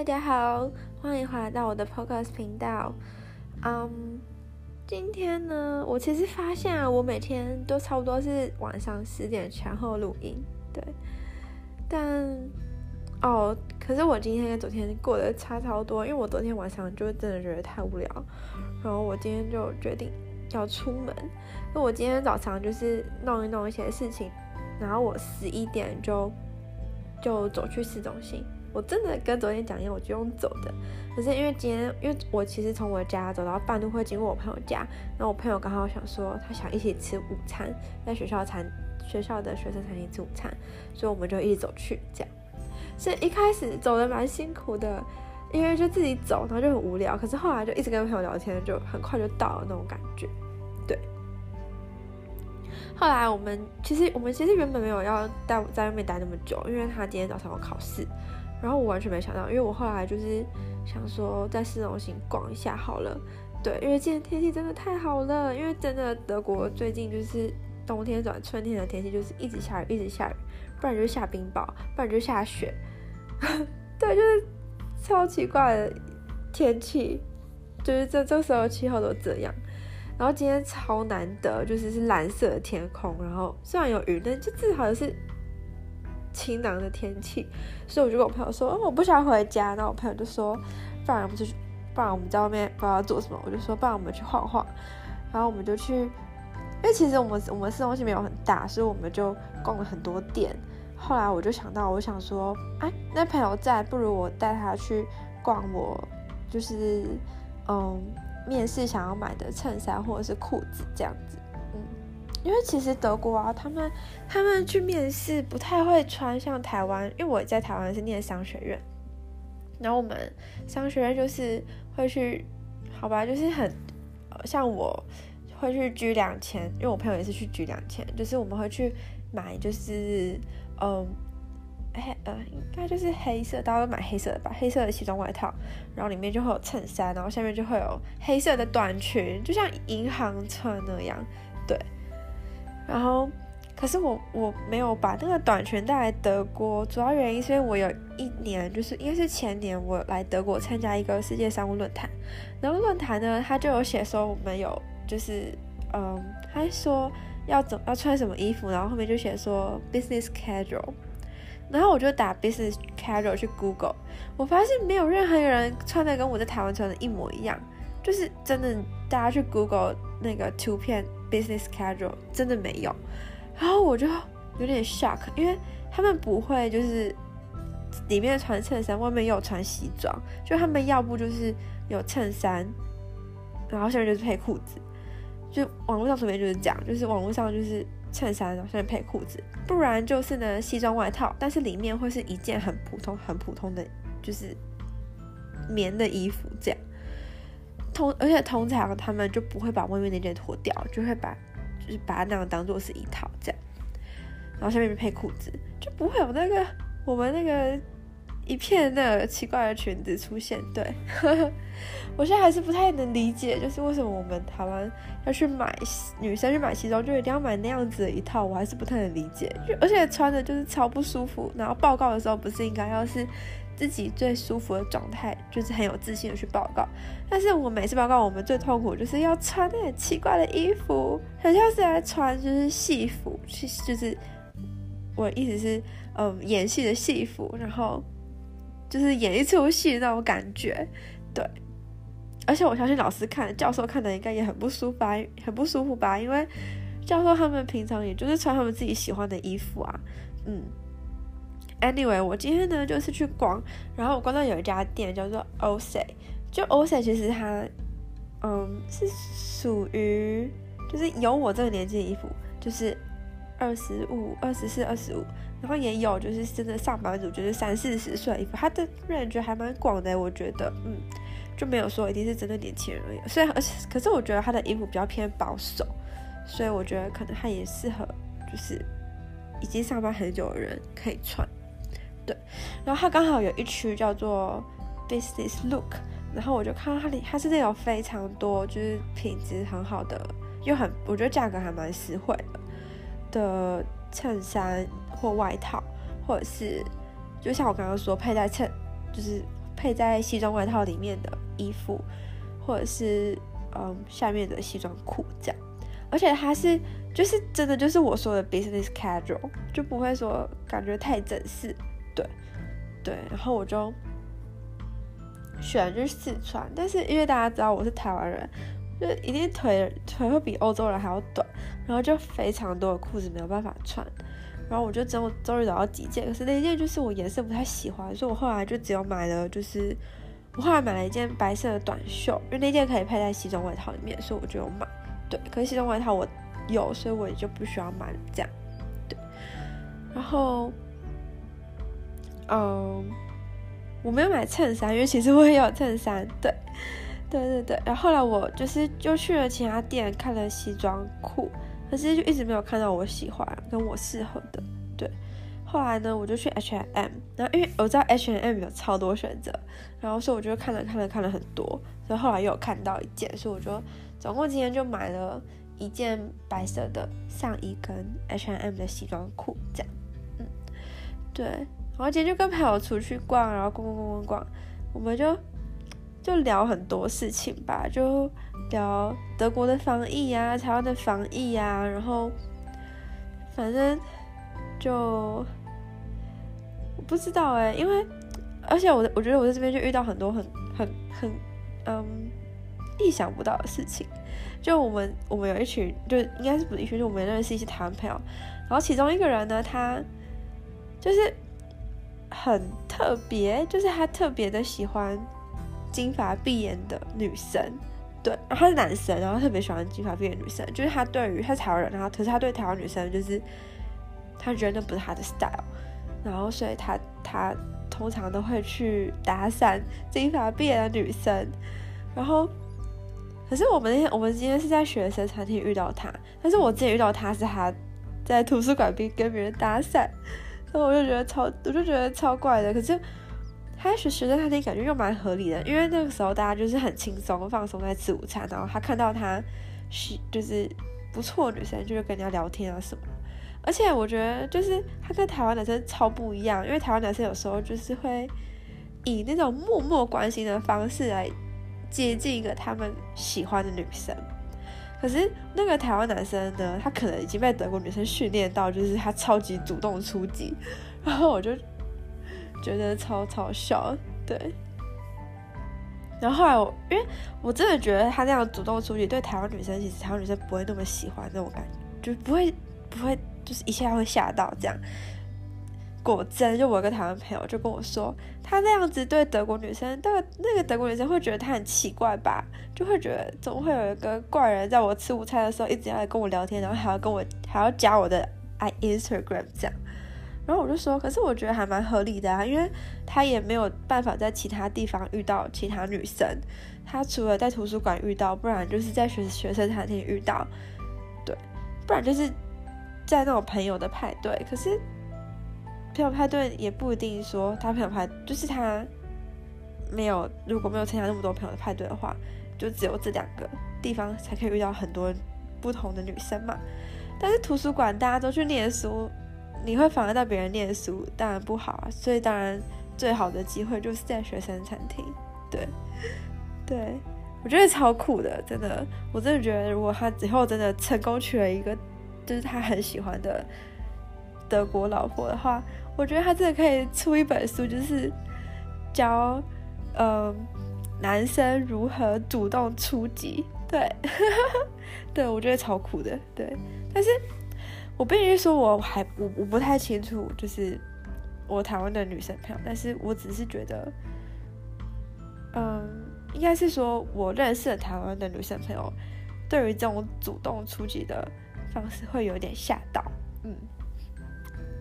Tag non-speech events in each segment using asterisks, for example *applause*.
大家好，欢迎回来到我的 pocos 频道。嗯、今天呢，我其实发现啊，我每天都差不多是晚上十点前后录音，对。但哦，可是我今天跟昨天过得差超多，因为我昨天晚上就真的觉得太无聊，然后我今天就决定要出门。那我今天早上就是弄一弄一些事情，然后我十一点就就走去市中心。我真的跟昨天讲一样，我就用走的。可是因为今天，因为我其实从我家走到半路会经过我朋友家，然后我朋友刚好想说他想一起吃午餐，在学校餐学校的学生餐厅吃午餐，所以我们就一直走去这样。所以一开始走的蛮辛苦的，因为就自己走，然后就很无聊。可是后来就一直跟朋友聊天，就很快就到了那种感觉。对。后来我们其实我们其实原本没有要待在外面待那么久，因为他今天早上有考试。然后我完全没想到，因为我后来就是想说在市中心逛一下好了，对，因为今天天气真的太好了，因为真的德国最近就是冬天转春天的天气，就是一直下雨，一直下雨，不然就下冰雹，不然就下雪，*laughs* 对，就是超奇怪的天气，就是这这时候气候都这样。然后今天超难得，就是是蓝色的天空，然后虽然有雨，但就至少是。晴朗的天气，所以我就跟我朋友说，哦，我不想回家。那我朋友就说，不然我们就去，不然我们在外面不知道做什么。我就说，不然我们去晃晃。然后我们就去，因为其实我们我们市中心没有很大，所以我们就逛了很多店。后来我就想到，我想说，哎，那朋友在，不如我带他去逛我就是嗯面试想要买的衬衫或者是裤子这样子。因为其实德国啊，他们他们去面试不太会穿像台湾，因为我在台湾是念商学院，然后我们商学院就是会去，好吧，就是很像我会去居两千，因为我朋友也是去居两千，就是我们会去买，就是嗯黑呃应该就是黑色，大家都买黑色的吧，黑色的西装外套，然后里面就会有衬衫，然后下面就会有黑色的短裙，就像银行穿那样，然后，可是我我没有把那个短裙带来德国，主要原因是因为我有一年，就是应该是前年，我来德国参加一个世界商务论坛，然后论坛呢，他就有写说我们有就是，嗯，他说要怎要穿什么衣服，然后后面就写说 business casual，然后我就打 business casual 去 Google，我发现没有任何一个人穿的跟我在台湾穿的一模一样，就是真的，大家去 Google 那个图片。Business casual 真的没有，然后我就有点 shock，因为他们不会就是里面穿衬衫，外面又穿西装，就他们要不就是有衬衫，然后下面就是配裤子，就网络上图片就是这样，就是网络上就是衬衫，然后下面配裤子，不然就是呢西装外套，但是里面会是一件很普通、很普通的，就是棉的衣服这样。通，而且通常他们就不会把外面那件脱掉，就会把就是把它那样当做是一套这样，然后下面配裤子，就不会有那个我们那个一片那个奇怪的裙子出现。对，*laughs* 我现在还是不太能理解，就是为什么我们台湾要去买女生去买西装，就一定要买那样子的一套，我还是不太能理解。而且穿的就是超不舒服，然后报告的时候不是应该要是。自己最舒服的状态，就是很有自信的去报告。但是我每次报告，我们最痛苦就是要穿那很奇怪的衣服，很像是在穿就是戏服，去就是我意思是，嗯，演戏的戏服，然后就是演一出戏那种感觉。对，而且我相信老师看，教授看的应该也很不舒服，很不舒服吧？因为教授他们平常也就是穿他们自己喜欢的衣服啊，嗯。Anyway，我今天呢就是去逛，然后我逛到有一家店叫做 Ose，就 Ose 其实它，嗯，是属于就是有我这个年纪的衣服，就是二十五、二十四、二十五，然后也有就是真的上班族，就是三四十岁的衣服，它的 range 还蛮广的，我觉得，嗯，就没有说一定是针对年轻人而已。所以，而且可是我觉得它的衣服比较偏保守，所以我觉得可能它也适合就是已经上班很久的人可以穿。对，然后它刚好有一区叫做 Business Look，然后我就看到它里，它是那种非常多，就是品质很好的，又很，我觉得价格还蛮实惠的的衬衫或外套，或者是就像我刚刚说佩戴衬，就是配在西装外套里面的衣服，或者是嗯下面的西装裤这样。而且它是就是真的就是我说的 business casual，就不会说感觉太正式，对对。然后我就选就是试穿，但是因为大家知道我是台湾人，就一定腿腿会比欧洲人还要短，然后就非常多的裤子没有办法穿。然后我就终终于找到几件，可是那一件就是我颜色不太喜欢，所以我后来就只有买了，就是我后来买了一件白色的短袖，因为那件可以配在西装外套里面，所以我就有买。对，可是西装外套我有，所以我也就不需要买。这样，对。然后，嗯，我没有买衬衫，因为其实我也有衬衫。*laughs* 对，对对对。然后后来我就是就去了其他店看了西装裤。可是就一直没有看到我喜欢跟我适合的，对。后来呢，我就去 H&M，然后因为我知道 H&M 有超多选择，然后所以我就看了看了看了很多，所以后来又有看到一件，所以我就总共今天就买了一件白色的上衣跟 H&M 的西装裤，这样，嗯，对。然后今天就跟朋友出去逛，然后逛逛逛逛逛，我们就。就聊很多事情吧，就聊德国的防疫啊，台湾的防疫啊，然后反正就我不知道哎、因为而且我我觉得我在这边就遇到很多很很很嗯意想不到的事情。就我们我们有一群，就应该是不是一群，就我们认识一些台湾朋友，然后其中一个人呢，他就是很特别，就是他特别的喜欢。金发碧眼的女生，对，然后他是男生，然后特别喜欢金发碧眼女生，就是他对于他是台湾人，然后可是他对台湾女生就是他觉得那不是他的 style，然后所以他他通常都会去搭讪金发碧眼的女生，然后可是我们那天我们今天是在学生餐厅遇到他，但是我之前遇到他是他在图书馆边跟别人搭讪，所以我就觉得超我就觉得超怪的，可是。他学学生餐厅感觉又蛮合理的，因为那个时候大家就是很轻松放松在吃午餐，然后他看到他是就是不错女生，就会跟人家聊天啊什么。而且我觉得就是他跟台湾男生超不一样，因为台湾男生有时候就是会以那种默默关心的方式来接近一个他们喜欢的女生，可是那个台湾男生呢，他可能已经被德国女生训练到，就是他超级主动出击，然后我就。觉得超超笑，对。然后后来我，因为我真的觉得他那样主动出击，对台湾女生，其实台湾女生不会那么喜欢那种感觉，就不会不会，就是一下会吓到这样。果真，就我一个台湾朋友就跟我说，他那样子对德国女生，那个那个德国女生会觉得他很奇怪吧，就会觉得总会有一个怪人在我吃午餐的时候一直要来跟我聊天，然后还要跟我还要加我的 i Instagram 这样。然后我就说，可是我觉得还蛮合理的啊，因为他也没有办法在其他地方遇到其他女生，他除了在图书馆遇到，不然就是在学学生餐厅遇到，对，不然就是在那种朋友的派对。可是朋友派对也不一定说他朋友派，就是他没有，如果没有参加那么多朋友的派对的话，就只有这两个地方才可以遇到很多不同的女生嘛。但是图书馆大家都去念书。你会妨碍到别人念书，当然不好啊。所以当然最好的机会就是在学生餐厅。对，对，我觉得超酷的，真的，我真的觉得如果他以后真的成功娶了一个就是他很喜欢的德国老婆的话，我觉得他真的可以出一本书，就是教嗯男生如何主动出击。对，对，我觉得超酷的。对，但是。我必须说，我还我我不太清楚，就是我台湾的女生朋友，但是我只是觉得，嗯，应该是说我认识的台湾的女生朋友，对于这种主动出击的方式会有点吓到，嗯，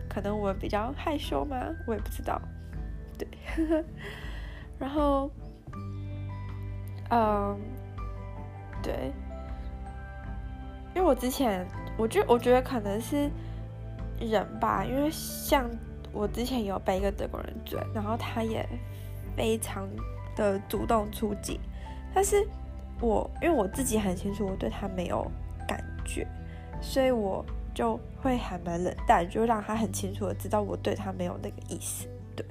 可能我比较害羞吗？我也不知道，对，*laughs* 然后，嗯，对，因为我之前。我觉我觉得可能是人吧，因为像我之前有被一个德国人追，然后他也非常的主动出击，但是我因为我自己很清楚我对他没有感觉，所以我就会还蛮冷淡，就让他很清楚的知道我对他没有那个意思，对，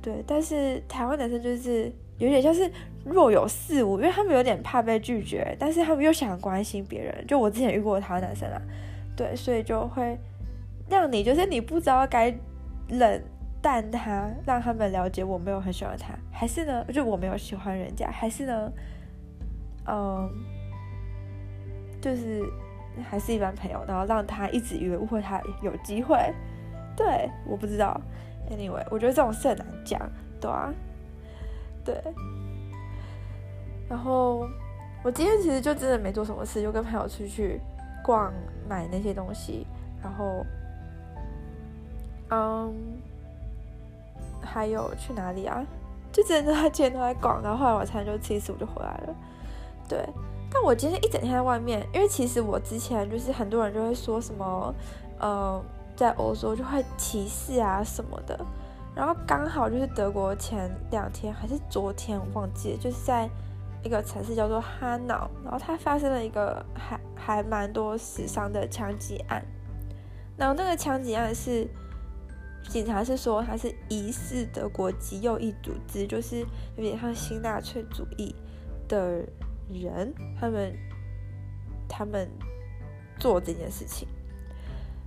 对，但是台湾男生就是有点像是若有似无，因为他们有点怕被拒绝，但是他们又想关心别人。就我之前遇过台湾男生啊，对，所以就会让你就是你不知道该冷淡他，让他们了解我没有很喜欢他，还是呢，就我没有喜欢人家，还是呢，嗯，就是还是一般朋友，然后让他一直以为误会他有机会。对，我不知道。Anyway，我觉得这种事很难讲，对啊，对。然后我今天其实就真的没做什么事，就跟朋友出去逛，买那些东西，然后，嗯，还有去哪里啊？就真的 *laughs* 他今天都在逛，然后后来晚餐就吃一次，我就回来了。对，但我今天一整天在外面，因为其实我之前就是很多人就会说什么，嗯。在欧洲就会歧视啊什么的，然后刚好就是德国前两天还是昨天我忘记了，就是在一个城市叫做哈瑙，然后它发生了一个还还蛮多死伤的枪击案，然后那个枪击案是警察是说他是疑似德国极右翼组织，就是有点像新纳粹主义的人，他们他们做这件事情。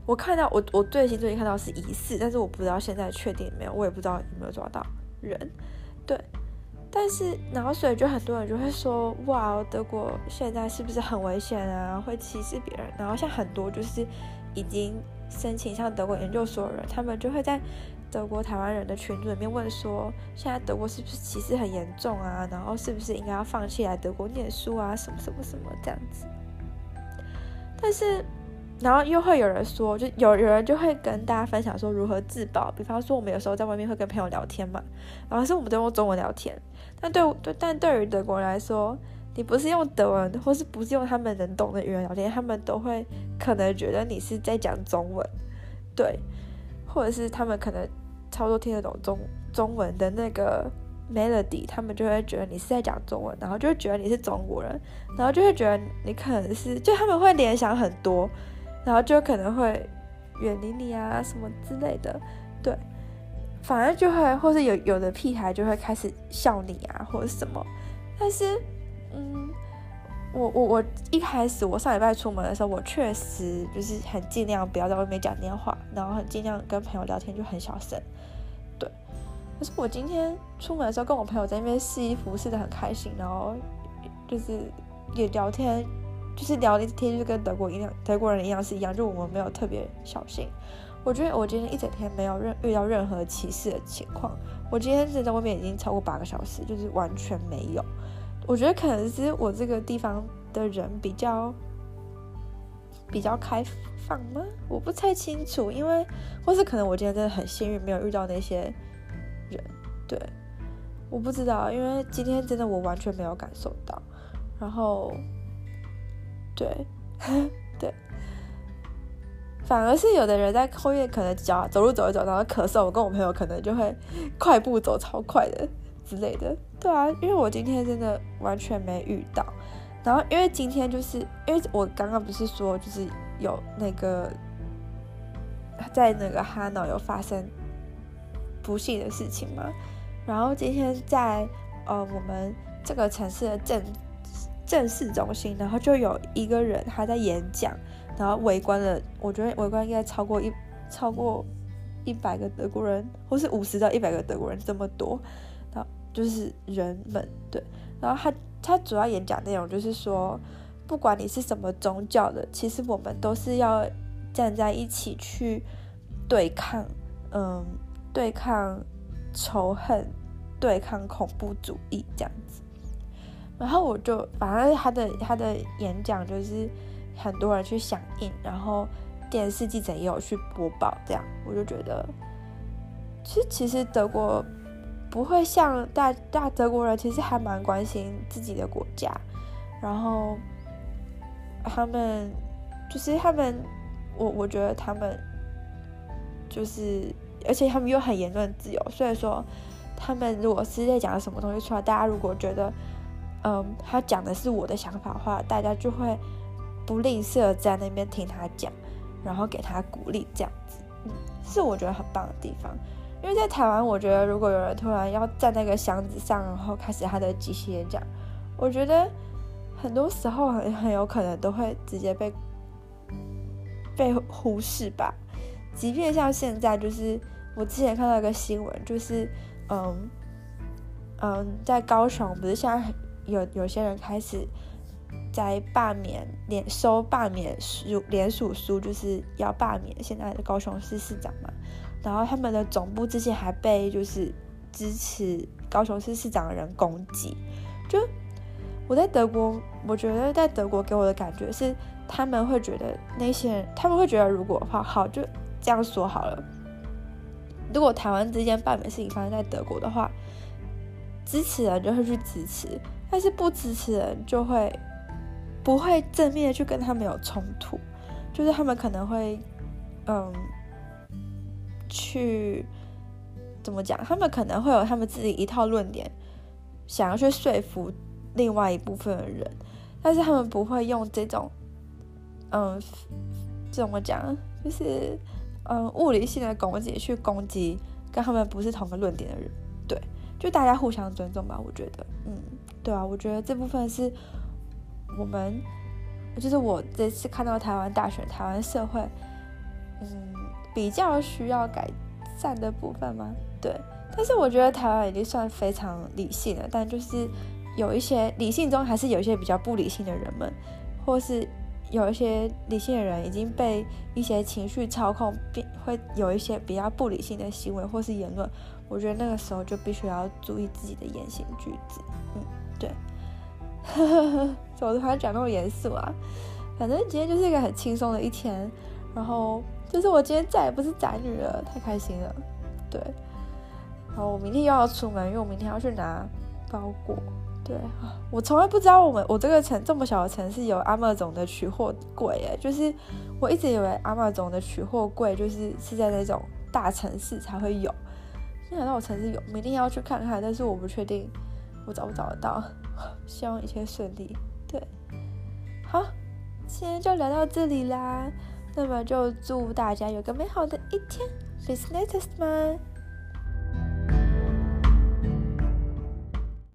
我看到我我最新最近看到是疑似，但是我不知道现在确定没有，我也不知道有没有抓到人，对，但是然后所以就很多人就会说，哇，德国现在是不是很危险啊？会歧视别人？然后像很多就是已经申请上德国研究所的人，他们就会在德国台湾人的群组里面问说，现在德国是不是歧视很严重啊？然后是不是应该要放弃来德国念书啊？什么什么什么这样子，但是。然后又会有人说，就有有人就会跟大家分享说如何自保，比方说我们有时候在外面会跟朋友聊天嘛，然后是我们都用中文聊天，但对对，但对于德国人来说，你不是用德文，或是不是用他们能懂的语言聊天，他们都会可能觉得你是在讲中文，对，或者是他们可能差不多听得懂中中文的那个 melody，他们就会觉得你是在讲中文，然后就会觉得你是中国人，然后就会觉得你可能是，就他们会联想很多。然后就可能会远离你啊，什么之类的，对，反而就会，或是有有的屁孩就会开始笑你啊，或者什么。但是，嗯，我我我一开始我上礼拜出门的时候，我确实就是很尽量不要在外面讲电话，然后很尽量跟朋友聊天就很小声，对。可是我今天出门的时候，跟我朋友在那边试衣服，试得很开心，然后就是也聊天。就是聊的天，就跟德国一样，德国人一样是一样，就我们没有特别小心。我觉得我今天一整天没有任遇到任何歧视的情况。我今天是在外面已经超过八个小时，就是完全没有。我觉得可能是我这个地方的人比较比较开放吗？我不太清楚，因为或是可能我今天真的很幸运，没有遇到那些人。对，我不知道，因为今天真的我完全没有感受到，然后。对，*laughs* 对，反而是有的人在后面可能脚走路走一走，然后咳嗽，我跟我朋友可能就会快步走超快的之类的。对啊，因为我今天真的完全没遇到。然后因为今天就是因为我刚刚不是说就是有那个在那个哈瑙有发生不幸的事情嘛，然后今天在呃我们这个城市的正。正式中心，然后就有一个人他在演讲，然后围观了，我觉得围观应该超过一超过一百个德国人，或是五十到一百个德国人这么多，就是人们对，然后他他主要演讲内容就是说，不管你是什么宗教的，其实我们都是要站在一起去对抗，嗯，对抗仇恨，对抗恐怖主义这样子。然后我就，反正他的他的演讲就是很多人去响应，然后电视记者也有去播报，这样我就觉得，其实其实德国不会像大大德国人，其实还蛮关心自己的国家，然后他们就是他们，我我觉得他们就是，而且他们又很言论自由，所以说他们如果是在讲什么东西出来，大家如果觉得。嗯，他讲的是我的想法的话，大家就会不吝啬在那边听他讲，然后给他鼓励，这样子，嗯，是我觉得很棒的地方。因为在台湾，我觉得如果有人突然要站那个箱子上，然后开始他的即兴演讲，我觉得很多时候很很有可能都会直接被被忽视吧。即便像现在，就是我之前看到一个新闻，就是嗯嗯，在高雄不是现在有有些人开始。在罢免连收罢免书连署书，就是要罢免现在的高雄市市长嘛。然后他们的总部之前还被就是支持高雄市市长的人攻击。就我在德国，我觉得在德国给我的感觉是，他们会觉得那些人，他们会觉得如果好好就这样说好了。如果台湾之间罢免事情发生在德国的话，支持人就会去支持，但是不支持人就会。不会正面去跟他们有冲突，就是他们可能会，嗯，去怎么讲？他们可能会有他们自己一套论点，想要去说服另外一部分的人，但是他们不会用这种，嗯，怎么讲？就是嗯，物理性的攻击去攻击跟他们不是同个论点的人，对，就大家互相尊重吧。我觉得，嗯，对啊，我觉得这部分是。我们就是我这次看到台湾大选，台湾社会，嗯，比较需要改善的部分吗？对，但是我觉得台湾已经算非常理性了，但就是有一些理性中还是有一些比较不理性的人们，或是有一些理性的人已经被一些情绪操控，变会有一些比较不理性的行为或是言论。我觉得那个时候就必须要注意自己的言行举止。嗯，对。怎么突然讲那么严肃啊？反正今天就是一个很轻松的一天，然后就是我今天再也不是宅女了，太开心了。对，然后我明天又要出门，因为我明天要去拿包裹。对啊，我从来不知道我们我这个城这么小的城市有阿玛总的取货柜诶，*laughs* 就是我一直以为阿玛总的取货柜就是是在那种大城市才会有，没想到我城市有，明天要去看看，但是我不确定我找不找得到。*laughs* 希望一切顺利。对，好，今天就聊到这里啦。那么就祝大家有个美好的一天。Bis nächstes Mal。